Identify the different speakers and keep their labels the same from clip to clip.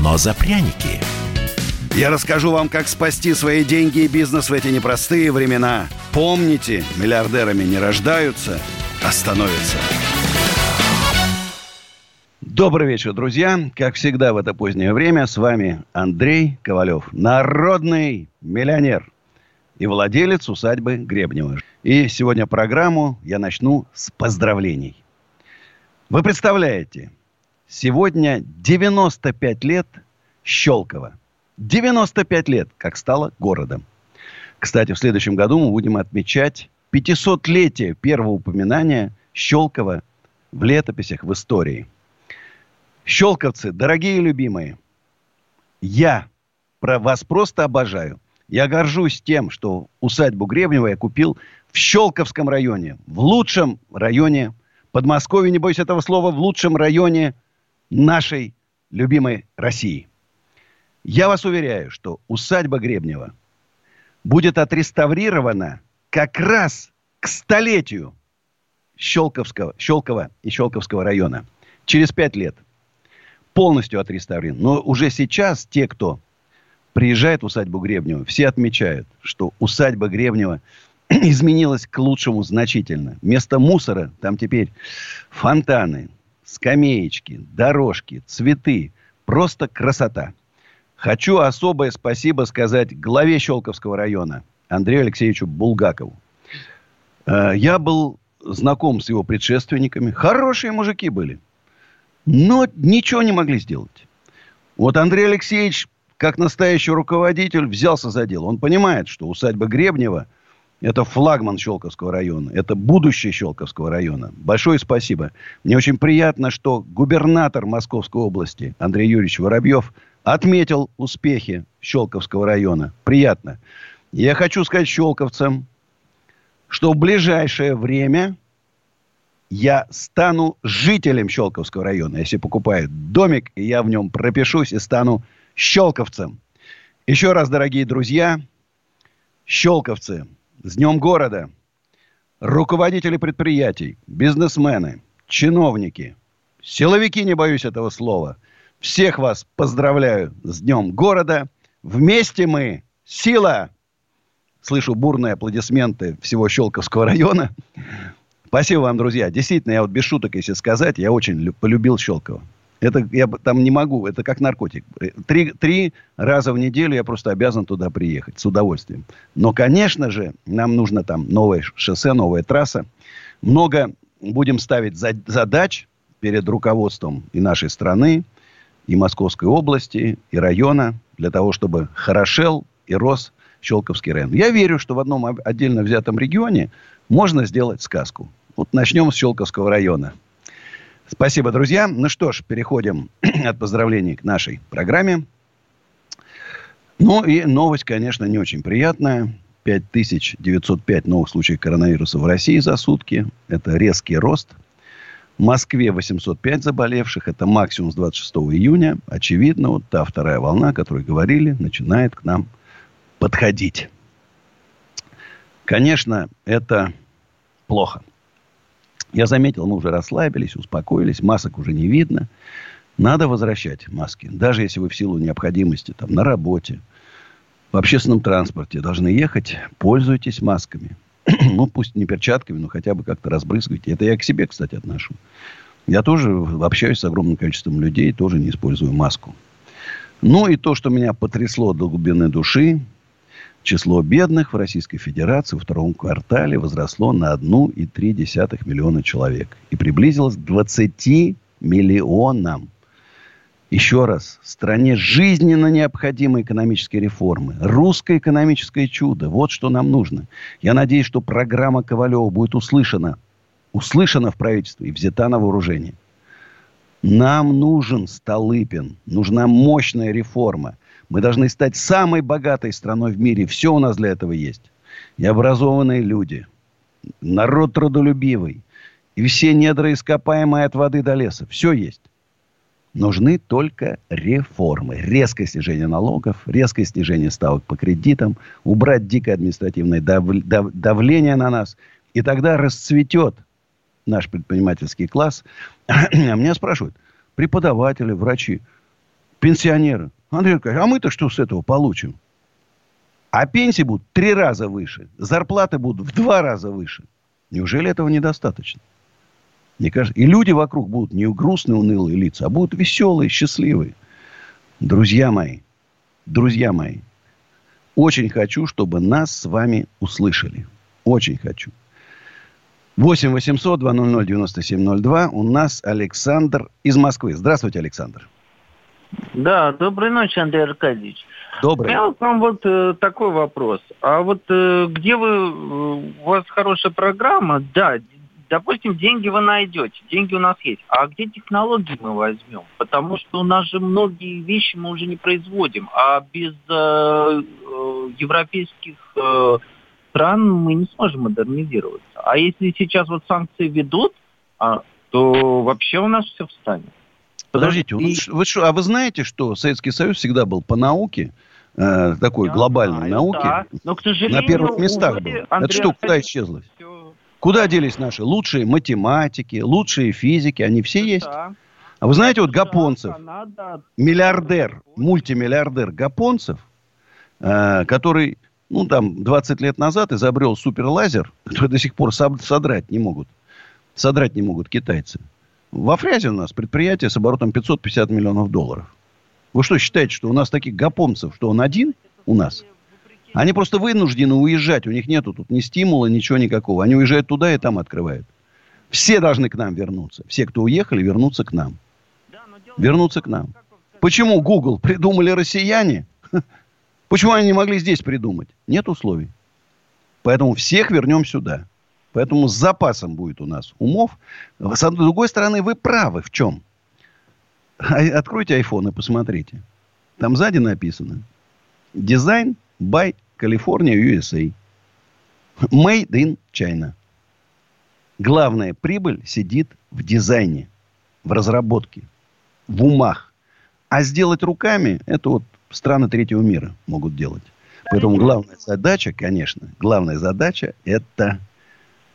Speaker 1: но за пряники.
Speaker 2: Я расскажу вам, как спасти свои деньги и бизнес в эти непростые времена. Помните, миллиардерами не рождаются, а становятся. Добрый вечер, друзья. Как всегда в это позднее время с вами Андрей Ковалев, народный миллионер и владелец усадьбы Гребнева. И сегодня программу я начну с поздравлений. Вы представляете, сегодня 95 лет Щелково. 95 лет, как стало городом. Кстати, в следующем году мы будем отмечать 500-летие первого упоминания Щелкова в летописях в истории. Щелковцы, дорогие любимые, я про вас просто обожаю. Я горжусь тем, что усадьбу Гребнева я купил в Щелковском районе, в лучшем районе Подмосковья, не боюсь этого слова, в лучшем районе нашей любимой России. Я вас уверяю, что усадьба Гребнева будет отреставрирована как раз к столетию Щелковского, Щелкова и Щелковского района. Через пять лет. Полностью отреставрирован. Но уже сейчас те, кто приезжает в усадьбу Гребнева, все отмечают, что усадьба Гребнева изменилась к лучшему значительно. Вместо мусора там теперь фонтаны, скамеечки, дорожки, цветы. Просто красота. Хочу особое спасибо сказать главе Щелковского района Андрею Алексеевичу Булгакову. Э, я был знаком с его предшественниками. Хорошие мужики были. Но ничего не могли сделать. Вот Андрей Алексеевич, как настоящий руководитель, взялся за дело. Он понимает, что усадьба Гребнева – это флагман Щелковского района. Это будущее Щелковского района. Большое спасибо. Мне очень приятно, что губернатор Московской области Андрей Юрьевич Воробьев – отметил успехи Щелковского района. Приятно. Я хочу сказать щелковцам, что в ближайшее время я стану жителем Щелковского района. Если покупаю домик, я в нем пропишусь и стану щелковцем. Еще раз, дорогие друзья, щелковцы, с Днем города, руководители предприятий, бизнесмены, чиновники, силовики, не боюсь этого слова – всех вас поздравляю с Днем города. Вместе мы сила. Слышу бурные аплодисменты всего Щелковского района. Спасибо вам, друзья. Действительно, я вот без шуток, если сказать, я очень полюбил Щелково. Это я там не могу, это как наркотик. Три, три раза в неделю я просто обязан туда приехать с удовольствием. Но, конечно же, нам нужно там новое шоссе, новая трасса. Много будем ставить задач перед руководством и нашей страны, и Московской области, и района, для того, чтобы хорошел и рос Щелковский район. Я верю, что в одном отдельно взятом регионе можно сделать сказку. Вот начнем с Щелковского района. Спасибо, друзья. Ну что ж, переходим от поздравлений к нашей программе. Ну и новость, конечно, не очень приятная. 5905 новых случаев коронавируса в России за сутки. Это резкий рост – в Москве 805 заболевших. Это максимум с 26 июня. Очевидно, вот та вторая волна, о которой говорили, начинает к нам подходить. Конечно, это плохо. Я заметил, мы уже расслабились, успокоились, масок уже не видно. Надо возвращать маски. Даже если вы в силу необходимости там, на работе, в общественном транспорте должны ехать, пользуйтесь масками. ну, пусть не перчатками, но хотя бы как-то разбрызгивайте. Это я к себе, кстати, отношу. Я тоже общаюсь с огромным количеством людей, тоже не использую маску. Ну и то, что меня потрясло до глубины души, число бедных в Российской Федерации во втором квартале возросло на 1,3 миллиона человек. И приблизилось к 20 миллионам. Еще раз, стране жизненно необходимы экономические реформы. Русское экономическое чудо. Вот что нам нужно. Я надеюсь, что программа Ковалева будет услышана. Услышана в правительстве и взята на вооружение. Нам нужен Столыпин. Нужна мощная реформа. Мы должны стать самой богатой страной в мире. Все у нас для этого есть. И образованные люди. Народ трудолюбивый. И все недра ископаемые от воды до леса. Все есть. Нужны только реформы. Резкое снижение налогов, резкое снижение ставок по кредитам, убрать дикое административное дав, дав, давление на нас. И тогда расцветет наш предпринимательский класс. А меня спрашивают, преподаватели, врачи, пенсионеры. Андрей Аркадьевич, а мы-то что с этого получим? А пенсии будут три раза выше, зарплаты будут в два раза выше. Неужели этого недостаточно? Мне кажется, и люди вокруг будут не грустные, унылые лица, а будут веселые, счастливые. Друзья мои, друзья мои, очень хочу, чтобы нас с вами услышали. Очень хочу. 8 800 200 9702. У нас Александр из Москвы. Здравствуйте, Александр.
Speaker 3: Да, доброй ночи, Андрей Аркадьевич.
Speaker 2: Добрый. У меня
Speaker 3: к вам вот э, такой вопрос. А вот э, где вы, э, у вас хорошая программа, да, допустим, деньги вы найдете, деньги у нас есть. А где технологии мы возьмем? Потому что у нас же многие вещи мы уже не производим, а без э, э, европейских э, стран мы не сможем модернизироваться. А если сейчас вот санкции ведут, а, то вообще у нас все встанет.
Speaker 2: Подождите, и... вы а вы знаете, что Советский Союз всегда был по науке, э, такой Я глобальной знаю, науке, да.
Speaker 3: Но, к сожалению,
Speaker 2: на первых местах увы, был. Андрей Это что, куда исчезло? Все... Куда делись наши лучшие математики, лучшие физики? Они все есть? Да. А вы знаете, вот Гапонцев, миллиардер, мультимиллиардер Гапонцев, э, который, ну, там, 20 лет назад изобрел суперлазер, который до сих пор содрать не могут. Содрать не могут китайцы. Во Фрязе у нас предприятие с оборотом 550 миллионов долларов. Вы что, считаете, что у нас таких гапомцев, что он один у нас? Они просто вынуждены уезжать. У них нету тут ни стимула, ничего никакого. Они уезжают туда и там открывают. Все должны к нам вернуться. Все, кто уехали, вернуться к нам. Вернуться к нам. Почему Google придумали россияне? Почему они не могли здесь придумать? Нет условий. Поэтому всех вернем сюда. Поэтому с запасом будет у нас умов. С другой стороны, вы правы в чем? Откройте iPhone и посмотрите. Там сзади написано. Дизайн by California, USA. Made in China. Главная прибыль сидит в дизайне, в разработке, в умах. А сделать руками, это вот страны третьего мира могут делать. Поэтому главная задача, конечно, главная задача это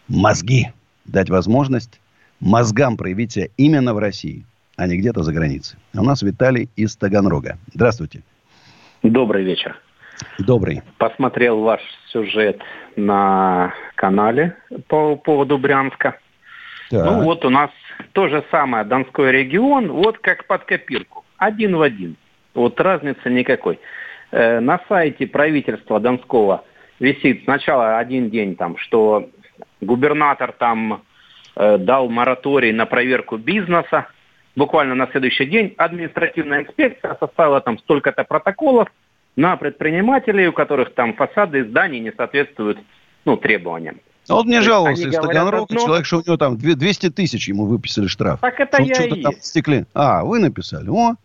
Speaker 2: мозги. Дать возможность мозгам проявить себя именно в России, а не где-то за границей. У нас Виталий из Таганрога. Здравствуйте.
Speaker 4: Добрый вечер.
Speaker 2: Добрый.
Speaker 4: Посмотрел ваш сюжет на канале по поводу Брянска. Так. Ну вот у нас то же самое, Донской регион, вот как под копирку. Один в один. Вот разницы никакой. Э, на сайте правительства Донского висит сначала один день там, что губернатор там э, дал мораторий на проверку бизнеса. Буквально на следующий день административная инспекция составила там столько-то протоколов на предпринимателей, у которых там фасады зданий не соответствуют ну, требованиям.
Speaker 2: А вот мне жаловался из Таганрога одно... человек, что у него там 200 тысяч ему выписали штраф.
Speaker 4: Так это я и
Speaker 2: там стекли. А, вы написали. О,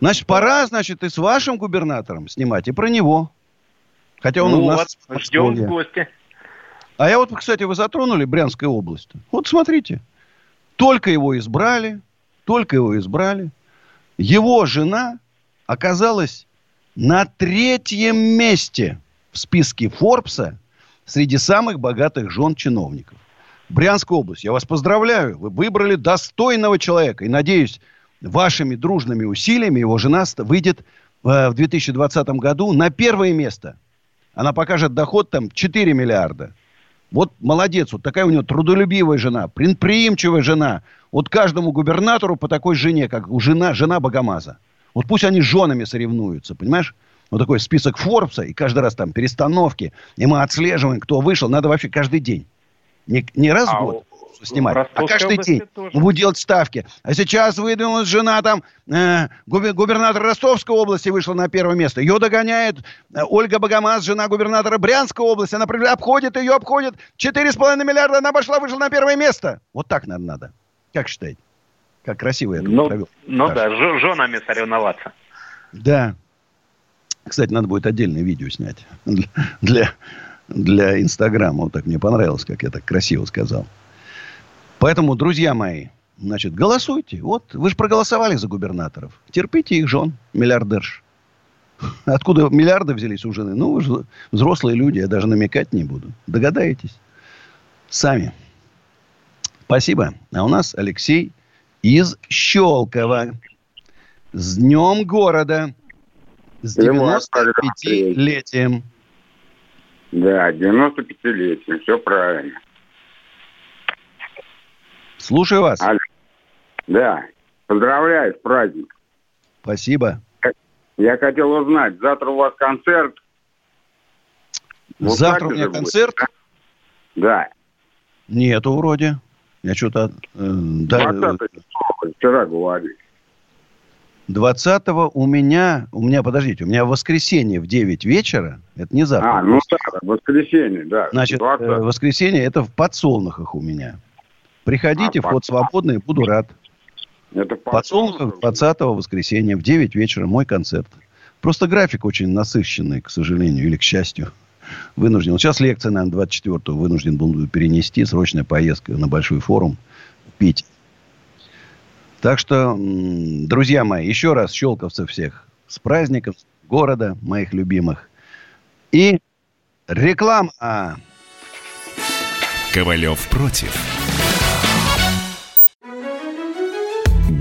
Speaker 2: значит, пора, значит, и с вашим губернатором снимать, и про него. Хотя он ну, у нас...
Speaker 4: Вот, ждем в гости.
Speaker 2: А я вот, кстати, вы затронули Брянская область. Вот смотрите. Только его избрали, только его избрали. Его жена оказалась на третьем месте в списке Форбса среди самых богатых жен чиновников. Брянская область, я вас поздравляю, вы выбрали достойного человека. И надеюсь, вашими дружными усилиями его жена выйдет э, в 2020 году на первое место. Она покажет доход там 4 миллиарда. Вот молодец, вот такая у него трудолюбивая жена, предприимчивая жена. Вот каждому губернатору по такой жене, как у жена, жена Богомаза. Вот пусть они с женами соревнуются, понимаешь? Вот такой список Форбса, и каждый раз там перестановки, и мы отслеживаем, кто вышел. Надо вообще каждый день. Не, не раз в а год снимать, а каждый день тоже. мы будем делать ставки. А сейчас выдвинулась жена там, э, губернатор Ростовской области вышла на первое место. Ее догоняет э, Ольга Богомаз, жена губернатора Брянской области. Она обходит ее, обходит. 4,5 миллиарда она обошла, вышла на первое место. Вот так, наверное, надо. Как считаете? Как красиво я
Speaker 4: ну, провел. Ну да, с женами соревноваться.
Speaker 2: Да. Кстати, надо будет отдельное видео снять для, для Инстаграма. Вот так мне понравилось, как я так красиво сказал. Поэтому, друзья мои, значит, голосуйте. Вот, вы же проголосовали за губернаторов. Терпите их жен, миллиардерш. Откуда миллиарды взялись у жены? Ну, вы же взрослые люди, я даже намекать не буду. Догадаетесь? Сами. Спасибо. А у нас Алексей из Щелкова. С Днем города. С 95-летием.
Speaker 5: Да, 95-летием. Все правильно.
Speaker 2: Слушаю вас. Алло.
Speaker 5: Да. Поздравляю с праздником.
Speaker 2: Спасибо.
Speaker 5: Я хотел узнать, завтра у вас концерт?
Speaker 2: Вот завтра у меня концерт?
Speaker 5: Будет, да?
Speaker 2: Нету вроде. Я что-то... Э, да,
Speaker 5: 20 вчера говорили.
Speaker 2: 20 у меня, у меня, подождите, у меня в воскресенье в 9 вечера, это не завтра.
Speaker 5: А, ну да, воскресенье, да.
Speaker 2: Значит, 20. Э, воскресенье это в подсолнухах у меня. Приходите, а, вход под... свободный, буду рад. Это подсолнухах 20 воскресенья в 9 вечера мой концерт. Просто график очень насыщенный, к сожалению, или к счастью. Вынужден. Вот сейчас лекция, наверное, 24-го вынужден буду перенести. Срочная поездка на большой форум пить. Так что, друзья мои, еще раз щелковцев всех с праздником города, моих любимых. И реклама.
Speaker 1: Ковалев против.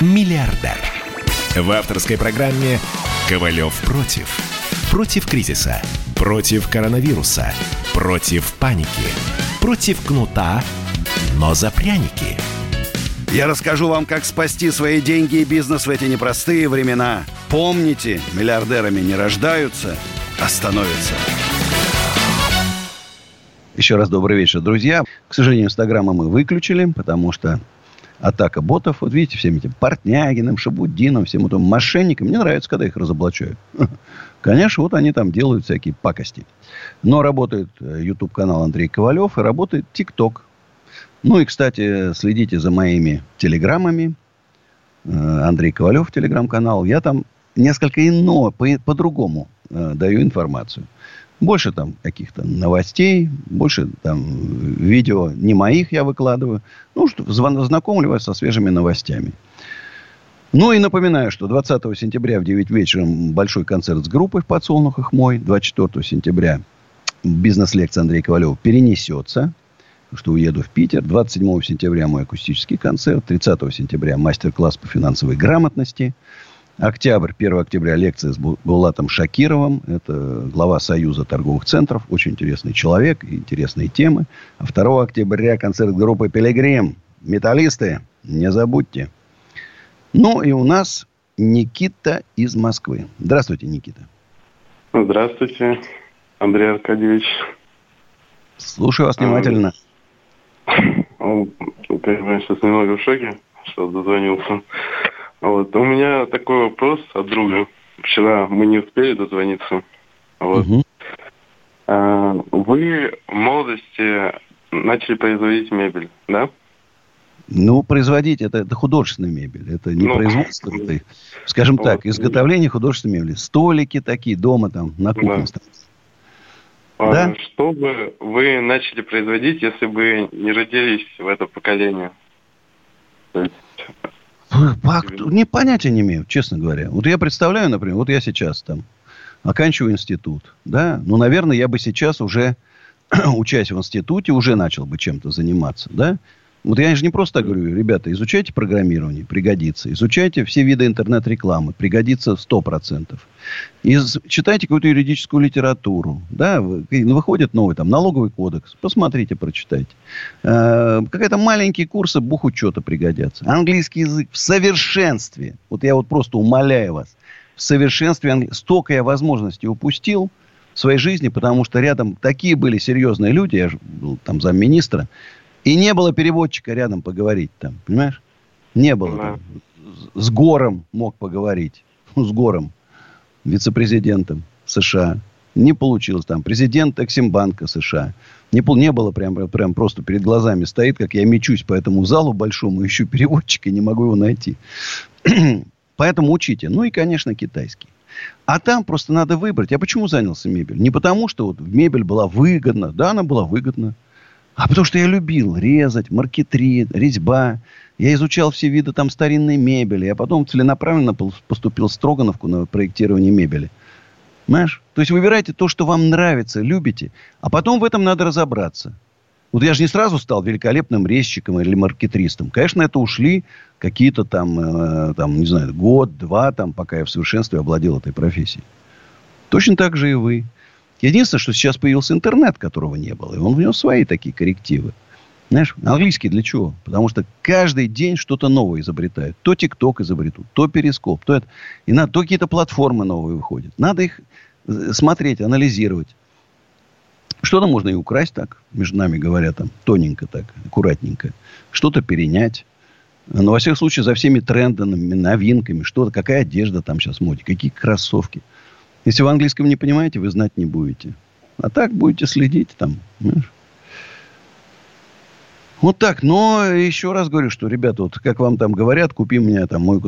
Speaker 1: миллиардер. В авторской программе «Ковалев против». Против кризиса. Против коронавируса. Против паники. Против кнута, но за пряники –
Speaker 2: я расскажу вам, как спасти свои деньги и бизнес в эти непростые времена. Помните, миллиардерами не рождаются, а становятся. Еще раз добрый вечер, друзья. К сожалению, Инстаграма мы выключили, потому что атака ботов, вот видите, всем этим Портнягиным, Шабудином, всем этим мошенникам. Мне нравится, когда их разоблачают. Конечно, вот они там делают всякие пакости. Но работает э, YouTube-канал Андрей Ковалев и работает ТикТок. Ну и, кстати, следите за моими телеграммами. Э, Андрей Ковалев, телеграм-канал. Я там несколько ино, по-другому э, даю информацию. Больше там каких-то новостей, больше там видео не моих я выкладываю. Ну, что, знакомлю вас со свежими новостями. Ну и напоминаю, что 20 сентября в 9 вечера большой концерт с группой в подсолнухах мой. 24 сентября бизнес-лекция Андрея Ковалева перенесется что уеду в Питер. 27 сентября мой акустический концерт. 30 сентября мастер-класс по финансовой грамотности. Октябрь, 1 октября лекция с Булатом Шакировым. Это глава Союза торговых центров. Очень интересный человек, интересные темы. А 2 октября концерт группы «Пилигрим». Металлисты, не забудьте. Ну и у нас Никита из Москвы. Здравствуйте, Никита.
Speaker 6: Здравствуйте, Андрей Аркадьевич.
Speaker 2: Слушаю вас внимательно.
Speaker 6: Ну, я сейчас немного в шоке, что дозвонился. Вот. У меня такой вопрос от друга. Вчера мы не успели дозвониться. Вот. Угу. А, вы в молодости начали производить мебель, да?
Speaker 2: Ну, производить это, это художественная мебель. Это не ну, производство, это, скажем вот. так, изготовление художественной мебели. Столики такие дома там на кухне. Да.
Speaker 6: А да? Что бы вы начали производить, если бы не родились в это поколение?
Speaker 2: Не понятия не имею, честно говоря. Вот я представляю, например, вот я сейчас там оканчиваю институт, да, ну, наверное, я бы сейчас уже, учась в институте, уже начал бы чем-то заниматься, да. Вот я же не просто говорю, ребята, изучайте программирование, пригодится. Изучайте все виды интернет-рекламы, пригодится 100%. И читайте какую-то юридическую литературу. Да, выходит новый там налоговый кодекс. Посмотрите, прочитайте. Э, какие-то маленькие курсы бухучета пригодятся. Английский язык в совершенстве. Вот я вот просто умоляю вас. в совершенстве столько я возможностей упустил в своей жизни, потому что рядом такие были серьезные люди, я же был там замминистра, и не было переводчика рядом поговорить там, понимаешь? Не было. Да. С Гором мог поговорить. С Гором, вице-президентом США. Не получилось там. Президент Эксимбанка США. Не, не было прям, прям просто перед глазами стоит, как я мечусь по этому залу большому, ищу переводчика, не могу его найти. Поэтому учите. Ну и, конечно, китайский. А там просто надо выбрать. Я почему занялся мебелью? Не потому, что вот мебель была выгодна. Да, она была выгодна. А потому что я любил резать, маркетрит, резьба. Я изучал все виды там старинной мебели. Я потом целенаправленно поступил в Строгановку на проектирование мебели. Понимаешь? То есть выбирайте то, что вам нравится, любите. А потом в этом надо разобраться. Вот я же не сразу стал великолепным резчиком или маркетристом. Конечно, это ушли какие-то там, э, там, не знаю, год, два, там, пока я в совершенстве овладел этой профессией. Точно так же и вы. Единственное, что сейчас появился интернет, которого не было. И он внес свои такие коррективы. Знаешь, английский для чего? Потому что каждый день что-то новое изобретают. То ТикТок изобретут, то Перископ, то это. И на, то какие-то платформы новые выходят. Надо их э, смотреть, анализировать. Что-то можно и украсть так, между нами говоря, там, тоненько так, аккуратненько. Что-то перенять. Но, во всех случаях, за всеми трендами, новинками, что-то, какая одежда там сейчас в моде, какие кроссовки. Если вы английском не понимаете, вы знать не будете. А так будете следить там. Понимаешь? Вот так. Но еще раз говорю, что, ребята, вот как вам там говорят, купи мне там мою,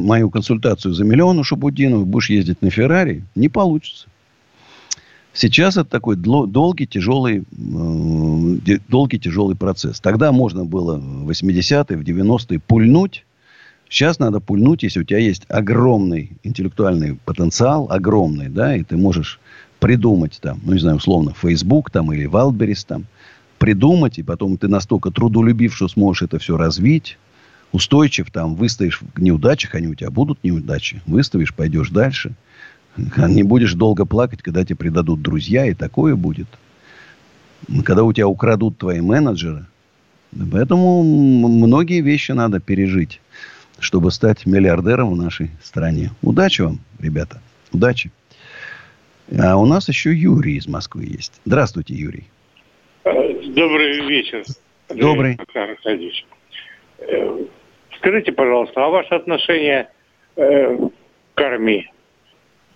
Speaker 2: мою консультацию за миллион у Шабудинова, будешь ездить на Феррари. Не получится. Сейчас это такой долгий, тяжелый, э, долгий, тяжелый процесс. Тогда можно было в 80-е, в 90-е пульнуть. Сейчас надо пульнуть, если у тебя есть огромный интеллектуальный потенциал, огромный, да, и ты можешь придумать там, ну, не знаю, условно, Facebook там или Wildberries там, придумать, и потом ты настолько трудолюбив, что сможешь это все развить, устойчив там, выстоишь в неудачах, они у тебя будут неудачи, выставишь, пойдешь дальше – не будешь долго плакать, когда тебе предадут друзья, и такое будет. Когда у тебя украдут твои менеджеры. Поэтому многие вещи надо пережить, чтобы стать миллиардером в нашей стране. Удачи вам, ребята. Удачи. А у нас еще Юрий из Москвы есть. Здравствуйте, Юрий.
Speaker 7: Добрый вечер.
Speaker 2: Андрей Добрый.
Speaker 7: Э, скажите, пожалуйста, а ваше отношение э, к армии?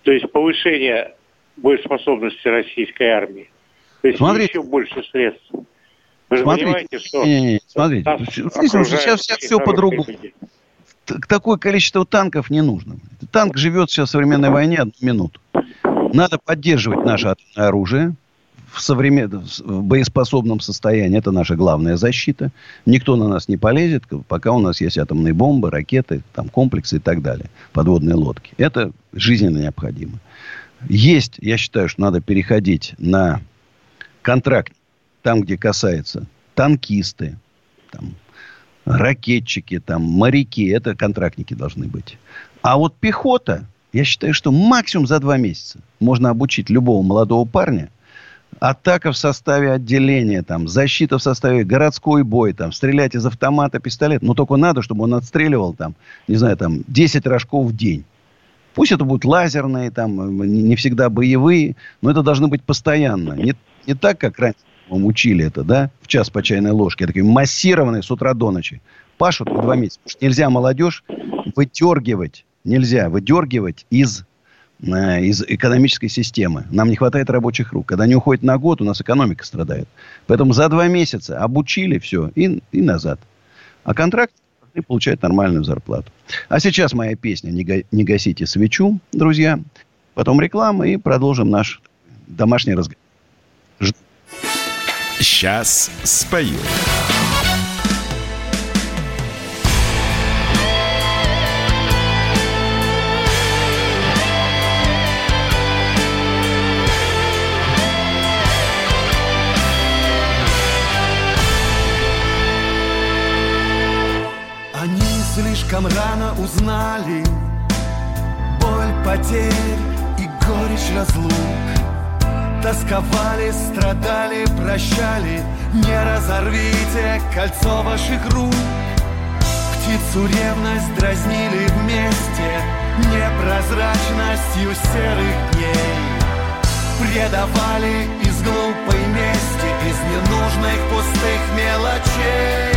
Speaker 7: То есть повышение боеспособности российской армии. То есть смотрите. еще больше средств. Вы же смотрите, понимаете, что... Не, не, не,
Speaker 2: смотрите, сейчас, сейчас все по-другому. Такое количество танков не нужно. Танк живет сейчас в современной войне одну минуту. Надо поддерживать наше оружие в, современ... в боеспособном состоянии. Это наша главная защита. Никто на нас не полезет, пока у нас есть атомные бомбы, ракеты, там, комплексы и так далее. Подводные лодки. Это жизненно необходимо. Есть, я считаю, что надо переходить на контракт там, где касается танкисты, там, ракетчики, там, моряки. Это контрактники должны быть. А вот пехота, я считаю, что максимум за два месяца можно обучить любого молодого парня – атака в составе отделения, там, защита в составе городской бой, там, стрелять из автомата, пистолет. Но только надо, чтобы он отстреливал, там, не знаю, там, 10 рожков в день. Пусть это будут лазерные, там, не всегда боевые, но это должно быть постоянно. Не, не так, как раньше мы учили это, да, в час по чайной ложке, такие массированные с утра до ночи. Пашут по два месяца. Потому что нельзя молодежь выдергивать, нельзя выдергивать из Э, из экономической системы. Нам не хватает рабочих рук. Когда они уходят на год, у нас экономика страдает. Поэтому за два месяца обучили все и, и назад. А контракт и получают нормальную зарплату. А сейчас моя песня «Не гасите свечу», друзья. Потом реклама и продолжим наш домашний разговор.
Speaker 1: Сейчас спою.
Speaker 8: слишком рано узнали Боль потерь и горечь разлук Тосковали, страдали, прощали. Не разорвите кольцо ваших рук. Птицу ревность дразнили вместе. Непрозрачностью серых дней. Предавали из глупой мести, из ненужных пустых мелочей.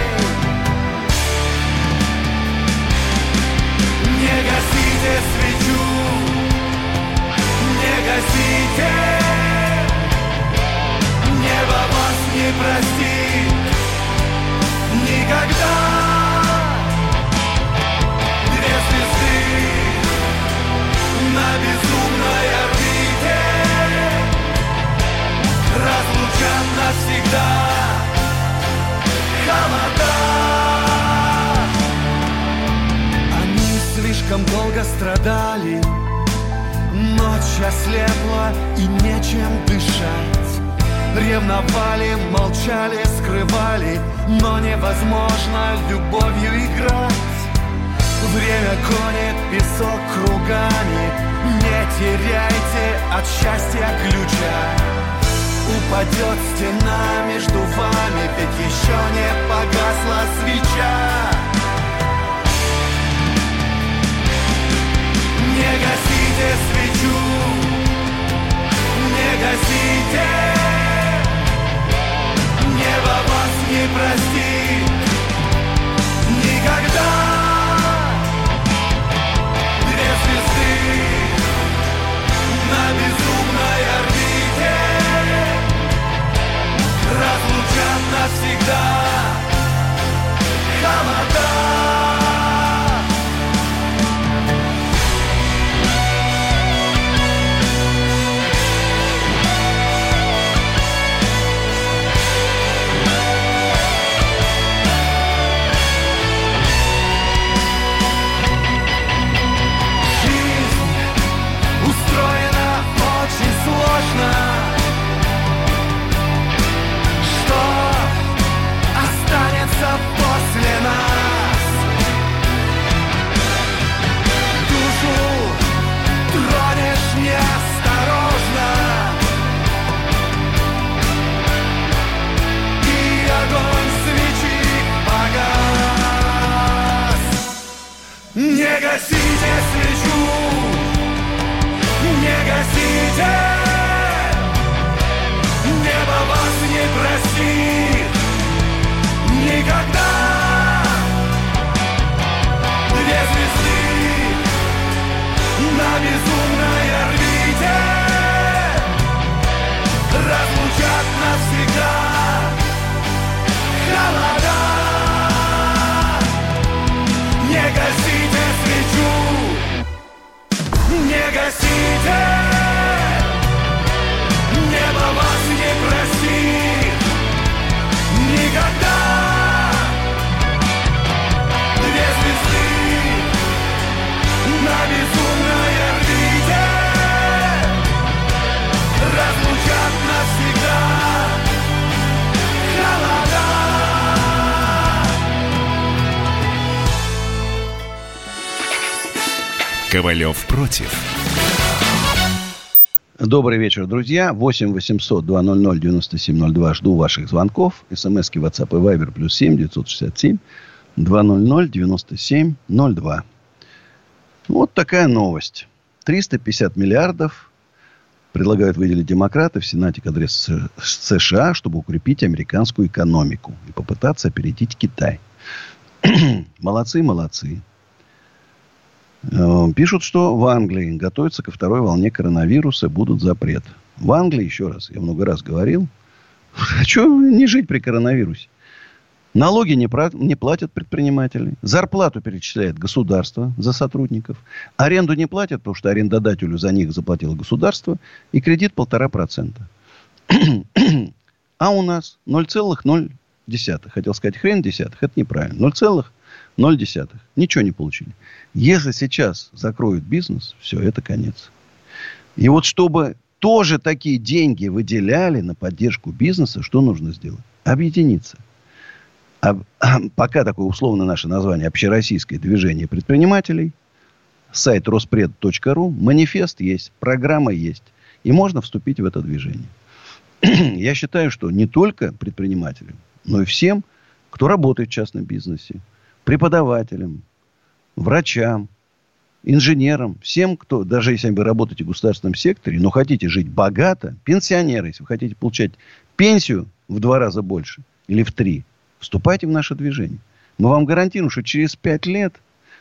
Speaker 8: Не гасите свечу, не гасите не простит никогда. На безумной орбите Разлучат навсегда. Холода Они слишком долго страдали Ночь ослепла и нечем дышать Ревновали, молчали, скрывали Но невозможно любовью играть. Время гонит песок кругами Не теряйте от счастья ключа. Упадет стена между вами Ведь еще не погасла свеча. Не гасите свечу Не гасите Небо вас не простит. Никогда на безумной орбите Разлучат навсегда. Холода
Speaker 1: против.
Speaker 2: Добрый вечер, друзья. 8 800 200 9702. Жду ваших звонков. СМСки WhatsApp и Viber плюс 7 967 200 9702. Вот такая новость. 350 миллиардов предлагают выделить демократы в Сенате Конгресс США, чтобы укрепить американскую экономику и попытаться опередить Китай. молодцы, молодцы. Э, пишут, что в Англии готовится ко второй волне коронавируса, будут запрет. В Англии, еще раз, я много раз говорил, хочу не жить при коронавирусе. Налоги не, не платят предприниматели. Зарплату перечисляет государство за сотрудников. Аренду не платят, потому что арендодателю за них заплатило государство. И кредит полтора процента. а у нас 0,0. Хотел сказать хрен десятых. Это неправильно. 0,0. Ничего не получили. Если сейчас закроют бизнес, все, это конец. И вот чтобы тоже такие деньги выделяли на поддержку бизнеса, что нужно сделать? Объединиться. А, пока такое условно наше название общероссийское движение предпринимателей, сайт роспред.ру, манифест есть, программа есть. И можно вступить в это движение. Я считаю, что не только предпринимателям, но и всем, кто работает в частном бизнесе, преподавателям, врачам, инженерам, всем, кто, даже если вы работаете в государственном секторе, но хотите жить богато, пенсионеры, если вы хотите получать пенсию в два раза больше или в три, вступайте в наше движение. Мы вам гарантируем, что через пять лет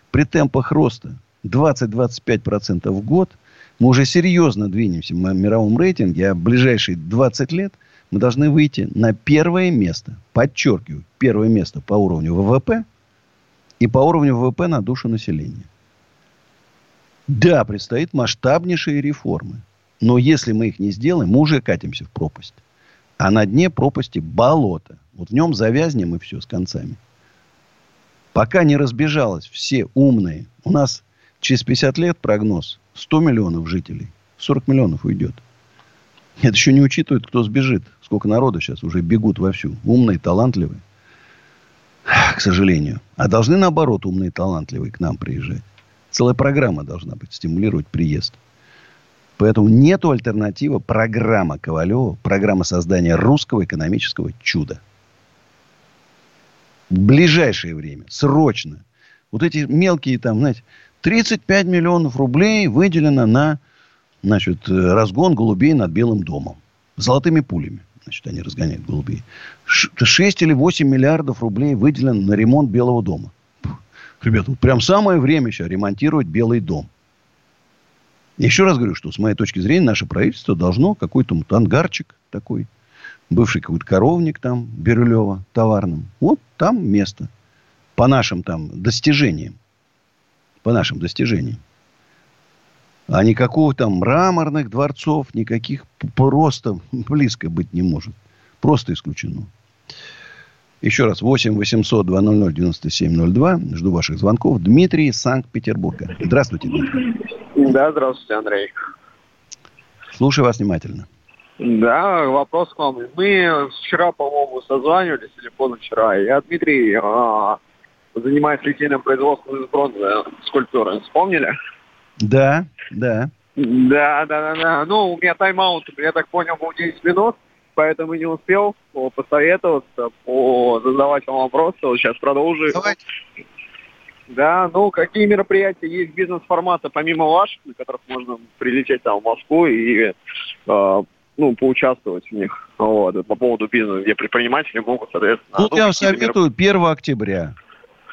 Speaker 2: при темпах роста 20-25% в год мы уже серьезно двинемся в мировом рейтинге, а в ближайшие 20 лет мы должны выйти на первое место. Подчеркиваю, первое место по уровню ВВП и по уровню ВВП на душу населения. Да, предстоит масштабнейшие реформы. Но если мы их не сделаем, мы уже катимся в пропасть. А на дне пропасти болото. Вот в нем завязнем и все с концами. Пока не разбежалось все умные. У нас через 50 лет прогноз 100 миллионов жителей. 40 миллионов уйдет. Это еще не учитывает, кто сбежит. Сколько народу сейчас уже бегут вовсю. Умные, талантливые. К сожалению. А должны, наоборот, умные, талантливые к нам приезжать. Целая программа должна быть, стимулировать приезд. Поэтому нету альтернативы программа Ковалева, программа создания русского экономического чуда. В ближайшее время, срочно. Вот эти мелкие там, знаете, 35 миллионов рублей выделено на значит, разгон голубей над Белым домом. Золотыми пулями. Значит, они разгоняют голубей. 6 или 8 миллиардов рублей выделено на ремонт Белого дома. Ребята, вот прям самое время сейчас ремонтировать Белый дом. еще раз говорю, что с моей точки зрения наше правительство должно какой-то ангарчик такой, бывший какой-то коровник там, Бирюлева, товарным. Вот там место. По нашим там достижениям. По нашим достижениям. А никакого там мраморных дворцов, никаких просто близко быть не может. Просто исключено. Еще раз, 8 800 200 9702. Жду ваших звонков. Дмитрий из Санкт-Петербурга. Здравствуйте, Дмитрий.
Speaker 9: Да, здравствуйте, Андрей.
Speaker 2: Слушаю вас внимательно.
Speaker 9: Да, вопрос к вам. Мы вчера, по-моему, созванивались, или позавчера. Я Дмитрий а, занимаюсь литейным производством из бронзы скульптуры. Вспомнили?
Speaker 2: Да, да.
Speaker 9: Да, да, да, да. Ну, у меня тайм-аут, я так понял, был 10 минут поэтому не успел посоветоваться, по задавать вам вопросы. Вот сейчас продолжу.
Speaker 2: Давайте.
Speaker 9: Да, ну какие мероприятия есть бизнес-формата, помимо ваших, на которых можно прилететь там в Москву и э, ну, поучаствовать в них. Вот, по поводу бизнеса, где предприниматели могут, соответственно...
Speaker 2: Ну, ну я вам советую, мероп... 1 октября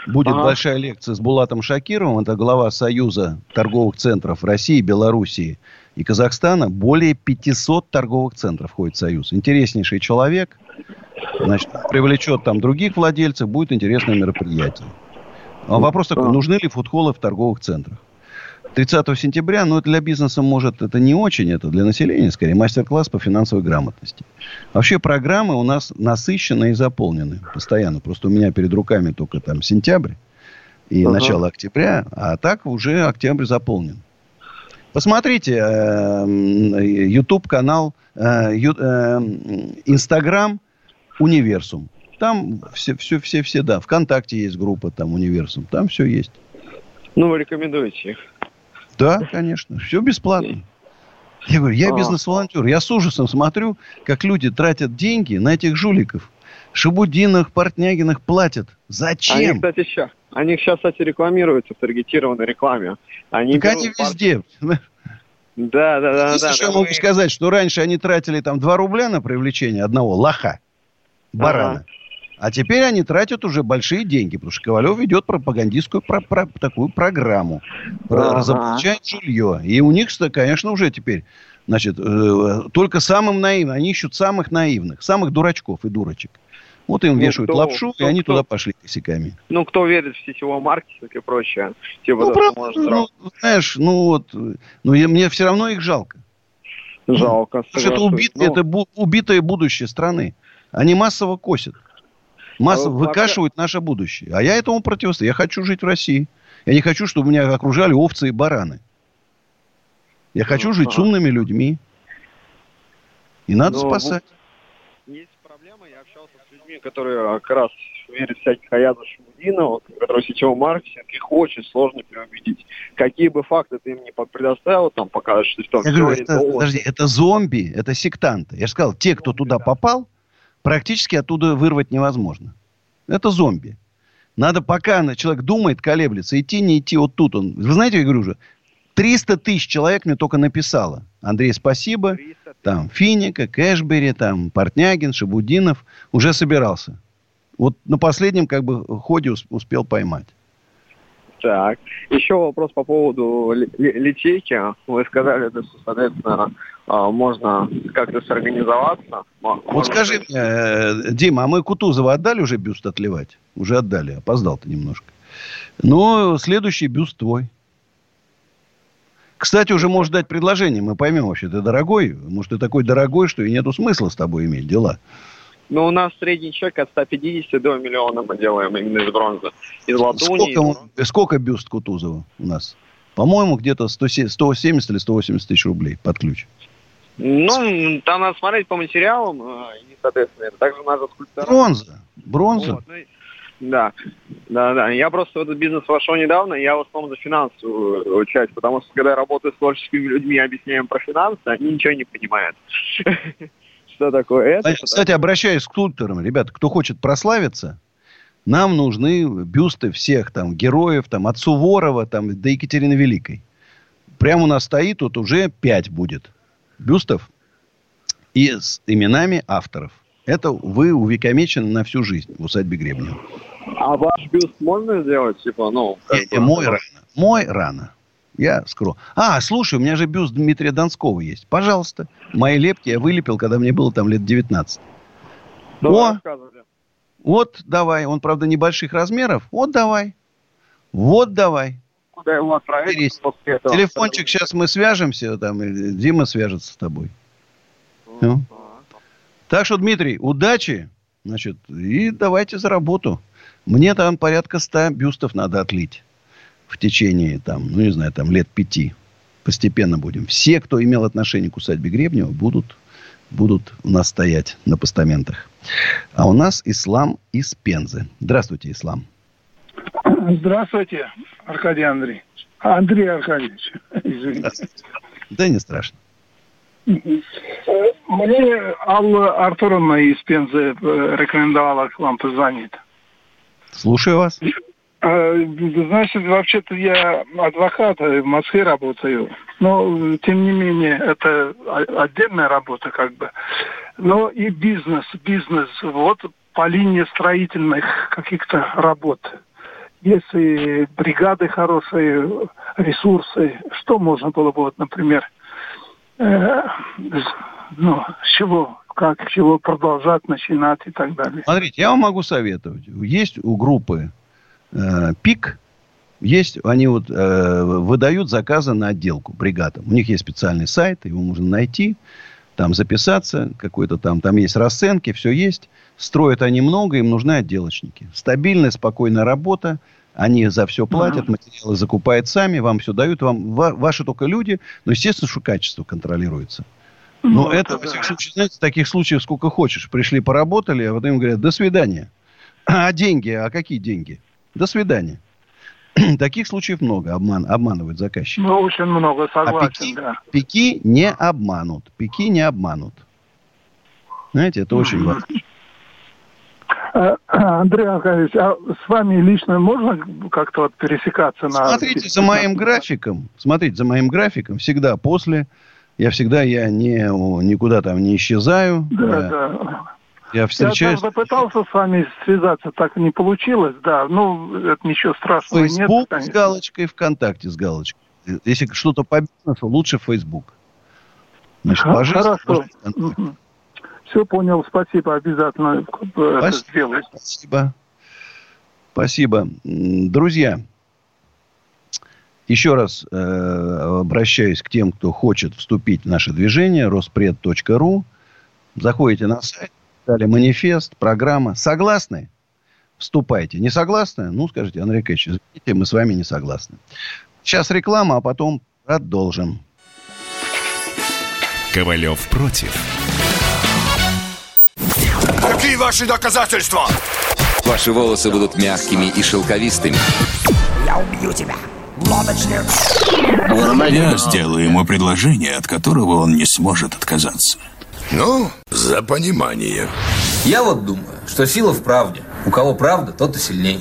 Speaker 2: будет ага. большая лекция с Булатом Шакировым, это глава Союза торговых центров России Белоруссии и Казахстана более 500 торговых центров входит в Союз. Интереснейший человек. Значит, привлечет там других владельцев, будет интересное мероприятие. А вопрос такой, нужны ли фудхолы в торговых центрах? 30 сентября, ну, это для бизнеса, может, это не очень, это для населения, скорее, мастер-класс по финансовой грамотности. Вообще программы у нас насыщены и заполнены постоянно. Просто у меня перед руками только там сентябрь и uh-huh. начало октября, а так уже октябрь заполнен. Посмотрите э, YouTube канал, э, э, Инстаграм Универсум. Там все, все, все, все, да. Вконтакте есть группа там Универсум. Там все есть.
Speaker 9: Ну, вы рекомендуете их?
Speaker 2: Да, конечно. Все бесплатно. Я говорю, я а. бизнес-волонтер. Я с ужасом смотрю, как люди тратят деньги на этих жуликов. Шабудинах, Портнягинах платят. Зачем?
Speaker 9: Они, кстати, сейчас, они сейчас, кстати, рекламируются в таргетированной рекламе.
Speaker 2: Они так они везде.
Speaker 9: Да, да, да.
Speaker 2: Если
Speaker 9: да,
Speaker 2: что, я могу сказать, что раньше они тратили там 2 рубля на привлечение одного лоха, барана. Ага. А теперь они тратят уже большие деньги, потому что Ковалев ведет пропагандистскую про, про, такую программу. Ага. Разоблачает жилье. И у них, конечно, уже теперь, значит, э, только самым наивным. Они ищут самых наивных, самых дурачков и дурочек. Вот им ну, вешают кто, лапшу, кто, и они кто, туда пошли косяками.
Speaker 9: Ну, кто верит в сетевой маркетинг и прочее. Типа,
Speaker 2: ну, правда, ну, знаешь, ну вот, ну, я, мне все равно их жалко.
Speaker 9: Жалко.
Speaker 2: Потому что это, убит, ну, это бу, убитое будущее страны. Они массово косят. Массово а выкашивают наше будущее. А я этому противостою. Я хочу жить в России. Я не хочу, чтобы меня окружали овцы и бараны. Я хочу ну, жить ага. с умными людьми. И надо Но, ну, спасать.
Speaker 9: Есть проблема, я общался с людьми, которые как раз верят всяких Аяза Шамудинова, которые сетевой маркетинг, их очень сложно переубедить. Какие бы факты ты им не предоставил, там покажешь, что там...
Speaker 2: Я говорю, это, подожди, это зомби, это сектанты. Я же сказал, те, кто туда попал, практически оттуда вырвать невозможно. Это зомби. Надо пока человек думает, колеблется, идти, не идти, вот тут он. Вы знаете, я говорю уже, 300 тысяч человек мне только написало. Андрей, спасибо. Там Финика, Кэшбери, там Портнягин, Шабудинов. Уже собирался. Вот на последнем как бы ходе успел поймать.
Speaker 9: Так. Еще вопрос по поводу литейки. Вы сказали, что, соответственно, а, можно как-то сорганизоваться.
Speaker 2: Вот скажи э, Дима, а мы Кутузова отдали уже бюст отливать? Уже отдали, опоздал ты немножко. Но следующий бюст твой. Кстати, уже можешь дать предложение, мы поймем вообще, ты дорогой? Может, ты такой дорогой, что и нету смысла с тобой иметь дела?
Speaker 9: Ну, у нас средний чек от 150 до миллиона мы делаем именно из бронзы. Из латуни.
Speaker 2: Сколько, из... сколько бюст Кутузова у нас? По-моему, где-то 170 или 180 тысяч рублей под ключ.
Speaker 9: Ну, там надо смотреть по материалам, э, и, соответственно, это также надо скульптора.
Speaker 2: Бронза. Бронза. Вот, ну,
Speaker 9: да, да, да. Я просто в этот бизнес вошел недавно, я в основном за финансовую часть, потому что когда я работаю с творческими людьми объясняем про финансы, они ничего не понимают. Что такое это?
Speaker 2: Кстати, обращаюсь к скульпторам. Ребята, кто хочет прославиться, нам нужны бюсты всех там героев, там от Суворова там, до Екатерины Великой. Прямо у нас стоит, тут уже пять будет бюстов и с именами авторов. Это вы увековечены на всю жизнь в усадьбе Гребнева.
Speaker 9: А ваш бюст можно сделать? Типа, ну,
Speaker 2: как бы... Мой рано. Мой рано. Я скрою. А, слушай, у меня же бюст Дмитрия Донского есть. Пожалуйста. Мои лепки я вылепил, когда мне было там лет 19. Давай, О, вот давай. Он, правда, небольших размеров. Вот давай. Вот давай.
Speaker 9: Куда его отправить?
Speaker 2: Телефончик, сейчас мы свяжемся, там, Дима свяжется с тобой. Ну. Так что, Дмитрий, удачи. Значит, и давайте за работу. Мне там порядка ста бюстов надо отлить в течение, там, ну, не знаю, там, лет пяти. Постепенно будем. Все, кто имел отношение к усадьбе Гребнева, будут, будут у нас стоять на постаментах. А у нас Ислам из Пензы. Здравствуйте, Ислам.
Speaker 10: Здравствуйте, Аркадий Андрей. Андрей Аркадьевич, извините.
Speaker 2: Да не страшно.
Speaker 10: Мне Алла Артуровна из Пензы э, рекомендовала к вам позвонить.
Speaker 2: Слушаю вас.
Speaker 10: Э, значит, вообще-то я адвокат, в Москве работаю. Но, тем не менее, это отдельная работа как бы. Но и бизнес, бизнес, вот по линии строительных каких-то работ. Если бригады хорошие, ресурсы, что можно было бы, вот, например, э, ну, с чего, как, чего продолжать, начинать и так далее.
Speaker 2: Смотрите, я вам могу советовать. Есть у группы э, ПИК, есть, они вот э, выдают заказы на отделку бригадам. У них есть специальный сайт, его можно найти, там записаться, какой-то там, там есть расценки, все есть. Строят они много, им нужны отделочники. Стабильная, спокойная работа, они за все платят, uh-huh. материалы закупают сами, вам все дают, вам ва- ваши только люди, но, естественно, что качество контролируется. Но ну, это, во всяком случае, знаете, таких случаев сколько хочешь. Пришли, поработали, а потом говорят, до свидания. А деньги? А какие деньги? До свидания. Таких случаев много. Обман, обманывают заказчики.
Speaker 10: Ну, очень много, согласен, а пики,
Speaker 2: да. пики не обманут. Пики не обманут. Знаете, это очень важно.
Speaker 10: А, Андрей Аркадьевич, а с вами лично можно как-то вот пересекаться на...
Speaker 2: Смотрите за моим графиком. Смотрите за моим графиком. Всегда после. Я всегда я не, никуда там не исчезаю.
Speaker 10: Да, я, да.
Speaker 2: Я встречаюсь...
Speaker 10: Я попытался с вами связаться, так не получилось, да. Ну, это ничего страшного
Speaker 2: Facebook
Speaker 10: нет.
Speaker 2: Facebook с галочкой, ВКонтакте с галочкой. Если что-то по бизнесу, лучше Facebook.
Speaker 10: Значит, Хорошо. Угу. Все понял, спасибо, обязательно спасибо. это сделаю.
Speaker 2: Спасибо. Спасибо. Друзья, еще раз э, обращаюсь к тем, кто хочет вступить в наше движение, роспред.ру. Заходите на сайт, дали манифест, программа. Согласны? Вступайте. Не согласны? Ну, скажите, Андрей Кэч, извините, мы с вами не согласны. Сейчас реклама, а потом продолжим.
Speaker 1: Ковалев против.
Speaker 11: Какие ваши доказательства?
Speaker 12: Ваши волосы будут мягкими и шелковистыми.
Speaker 13: Я убью тебя. Лодочник.
Speaker 14: Я сделаю ему предложение, от которого он не сможет отказаться.
Speaker 11: Ну, за понимание.
Speaker 15: Я вот думаю, что сила в правде. У кого правда, тот и сильнее.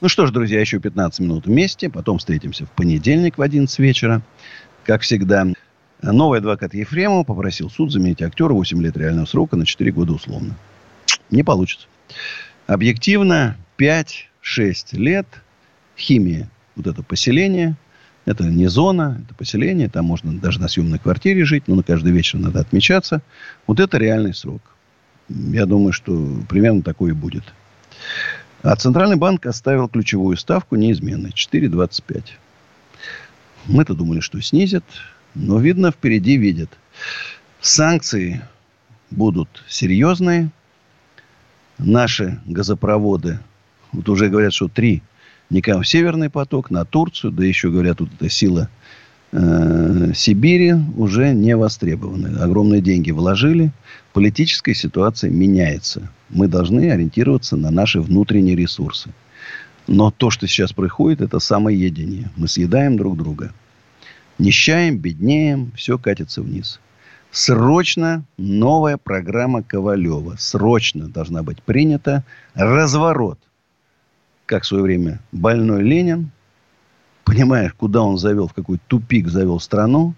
Speaker 2: Ну что ж, друзья, еще 15 минут вместе. Потом встретимся в понедельник в 11 вечера. Как всегда, новый адвокат Ефремов попросил суд заменить актера 8 лет реального срока на 4 года условно. Не получится. Объективно 5-6 лет химия. Вот это поселение. Это не зона, это поселение. Там можно даже на съемной квартире жить. Но на каждый вечер надо отмечаться. Вот это реальный срок. Я думаю, что примерно такой и будет. А Центральный банк оставил ключевую ставку неизменной. 4,25. Мы-то думали, что снизят. Но, видно, впереди видят. Санкции будут серьезные. Наши газопроводы, вот уже говорят, что три, никак в Северный поток, на Турцию, да еще, говорят, тут эта сила э, Сибири уже не востребованы. Огромные деньги вложили. Политическая ситуация меняется мы должны ориентироваться на наши внутренние ресурсы. Но то, что сейчас происходит, это самоедение. Мы съедаем друг друга. Нищаем, беднеем, все катится вниз. Срочно новая программа Ковалева. Срочно должна быть принята. Разворот. Как в свое время больной Ленин. Понимаешь, куда он завел, в какой тупик завел страну.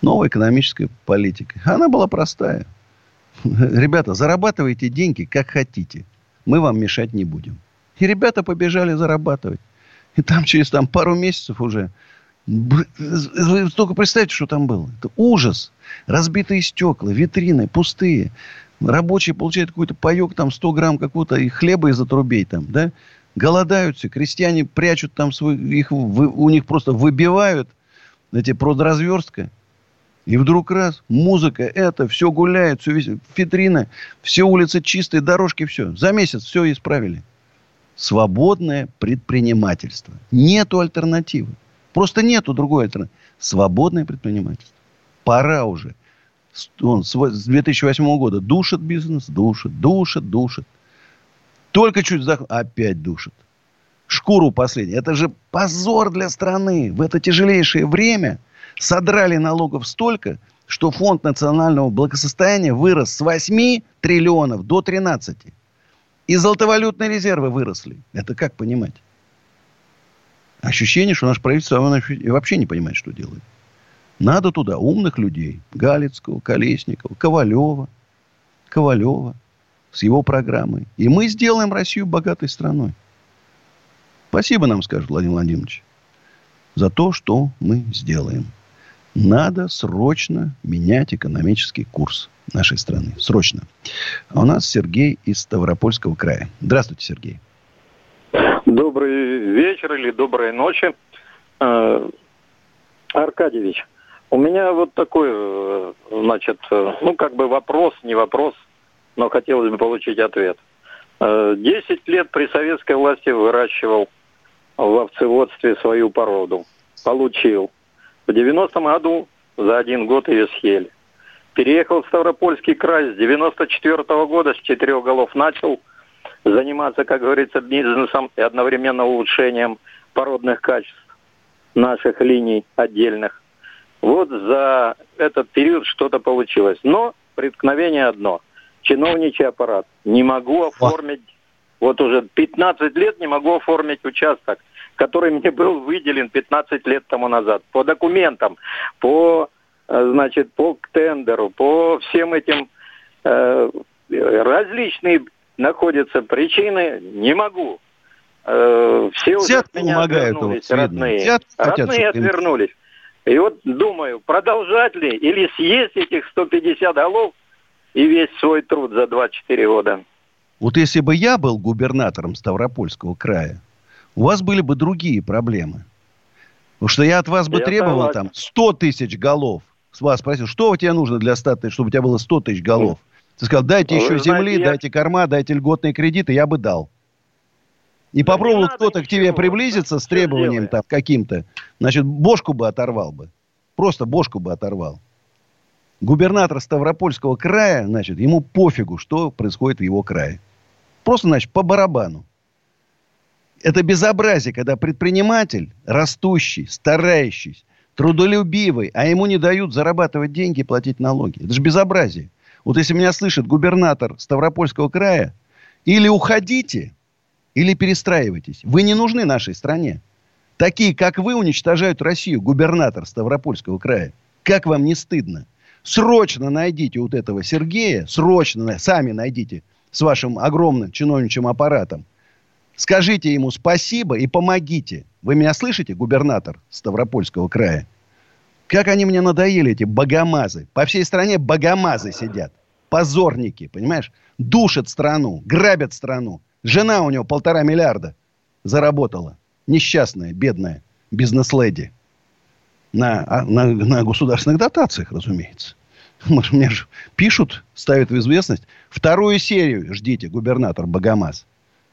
Speaker 2: Новая экономическая политика. Она была простая. Ребята, зарабатывайте деньги как хотите. Мы вам мешать не будем. И ребята побежали зарабатывать. И там через там, пару месяцев уже... Вы только представьте, что там было. Это ужас. Разбитые стекла, витрины пустые. Рабочие получают какой-то паек, там 100 грамм какого-то и хлеба из отрубей там, да? Голодаются. Крестьяне прячут там свой... Их, вы, у них просто выбивают эти продразверстка. И вдруг раз, музыка, это, все гуляет, все висит, витрины, все улицы чистые, дорожки, все. За месяц все исправили. Свободное предпринимательство. Нету альтернативы. Просто нету другой альтернативы. Свободное предпринимательство. Пора уже. Он с 2008 года душит бизнес, душит, душит, душит. Только чуть вздох, опять душит. Шкуру последней. Это же позор для страны. В это тяжелейшее время – содрали налогов столько, что фонд национального благосостояния вырос с 8 триллионов до 13. И золотовалютные резервы выросли. Это как понимать? Ощущение, что наше правительство вообще не понимает, что делает. Надо туда умных людей. Галицкого, Колесникова, Ковалева. Ковалева с его программой. И мы сделаем Россию богатой страной. Спасибо нам, скажет Владимир Владимирович, за то, что мы сделаем. Надо срочно менять экономический курс нашей страны. Срочно. А у нас Сергей из Ставропольского края. Здравствуйте, Сергей.
Speaker 16: Добрый вечер или доброй ночи. Э, Аркадьевич, у меня вот такой, э, значит, э, ну, как бы вопрос, не вопрос, но хотелось бы получить ответ. Десять лет при советской власти выращивал в овцеводстве свою породу. Получил в 90-м году за один год ее съели. Переехал в Ставропольский край с 94 -го года, с четырех голов начал заниматься, как говорится, бизнесом и одновременно улучшением породных качеств наших линий отдельных. Вот за этот период что-то получилось. Но преткновение одно. Чиновничий аппарат. Не могу оформить, вот уже 15 лет не могу оформить участок который мне был выделен 15 лет тому назад. По документам, по, э, значит, по тендеру, по всем этим э, различные находятся причины, не могу. Э, все уже от меня
Speaker 2: помогают,
Speaker 16: отвернулись,
Speaker 2: вот,
Speaker 16: родные.
Speaker 2: Взят,
Speaker 16: родные
Speaker 2: хотят,
Speaker 16: отвернулись. И вот думаю, продолжать ли или съесть этих 150 голов и весь свой труд за 24 года.
Speaker 2: Вот если бы я был губернатором Ставропольского края, у вас были бы другие проблемы. Потому что я от вас бы я требовал согласен. там 100 тысяч голов. С вас спросил, что у тебя нужно для 100 тысяч, чтобы у тебя было 100 тысяч голов? Ты сказал, дайте Вы еще знаете, земли, я... дайте корма, дайте льготные кредиты, я бы дал. И да попробовал кто-то к тебе приблизиться с требованием там каким-то, значит, бошку бы оторвал бы. Просто бошку бы оторвал. Губернатор Ставропольского края, значит, ему пофигу, что происходит в его крае. Просто, значит, по барабану. Это безобразие, когда предприниматель, растущий, старающийся, трудолюбивый, а ему не дают зарабатывать деньги и платить налоги. Это же безобразие. Вот если меня слышит губернатор Ставропольского края, или уходите, или перестраивайтесь. Вы не нужны нашей стране. Такие, как вы, уничтожают Россию, губернатор Ставропольского края. Как вам не стыдно? Срочно найдите вот этого Сергея, срочно, сами найдите с вашим огромным чиновничьим аппаратом. Скажите ему спасибо и помогите. Вы меня слышите, губернатор Ставропольского края? Как они мне надоели, эти богомазы. По всей стране богомазы сидят. Позорники, понимаешь? Душат страну, грабят страну. Жена у него полтора миллиарда заработала. Несчастная, бедная бизнес-леди. На, а, на, на государственных дотациях, разумеется. Мне же пишут, ставят в известность. Вторую серию ждите, губернатор Богомаз.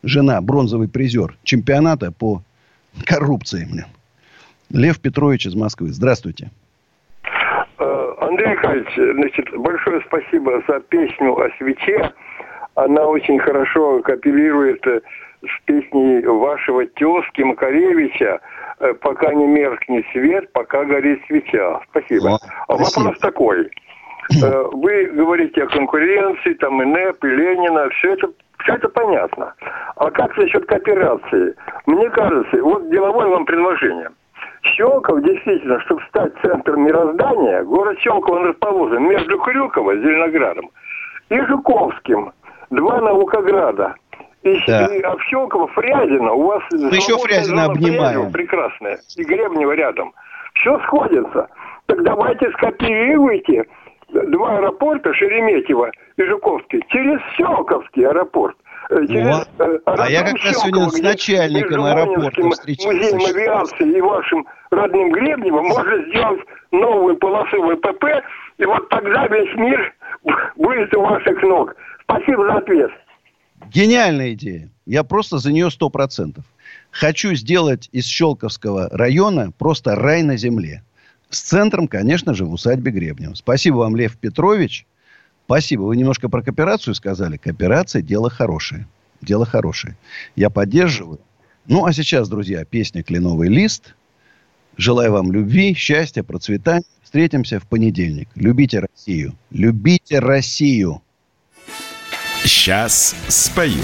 Speaker 2: Жена, бронзовый призер чемпионата по коррупции. Блин. Лев Петрович из Москвы. Здравствуйте.
Speaker 17: Э, Андрей Михайлович, значит, большое спасибо за песню о свече она очень хорошо копилирует э, с песней вашего тезки Макаревича «Пока не меркнет свет, пока горит свеча». Спасибо. О, а вопрос такой. Э, вы говорите о конкуренции, там и НЭП, и Ленина, все это все это понятно. А как насчет кооперации? Мне кажется, вот деловое вам предложение. Щелков действительно, чтобы стать центром мироздания, город Щелков он расположен между Крюково, Зеленоградом, и Жуковским два Наукограда. И, да. и Овщелково, Фрязино, у вас...
Speaker 2: Мы еще Фрязино обнимаем.
Speaker 17: Прекрасная. И Гребнева рядом. Все сходится. Так давайте скопируйте два аэропорта, Шереметьево и Жуковский, через Щелковский аэропорт.
Speaker 2: Э, через, вот. Э, а я как раз сегодня с начальником аэропорта встречался.
Speaker 17: Музеем авиации и вашим родным Гребневым можно сделать новую полосу ВПП, и вот тогда весь мир будет у ваших ног. Спасибо за ответ.
Speaker 2: Гениальная идея. Я просто за нее сто процентов. Хочу сделать из Щелковского района просто рай на земле. С центром, конечно же, в усадьбе Гребнева. Спасибо вам, Лев Петрович. Спасибо. Вы немножко про кооперацию сказали. Кооперация – дело хорошее. Дело хорошее. Я поддерживаю. Ну, а сейчас, друзья, песня «Кленовый лист». Желаю вам любви, счастья, процветания. Встретимся в понедельник. Любите Россию. Любите Россию.
Speaker 8: Сейчас спою.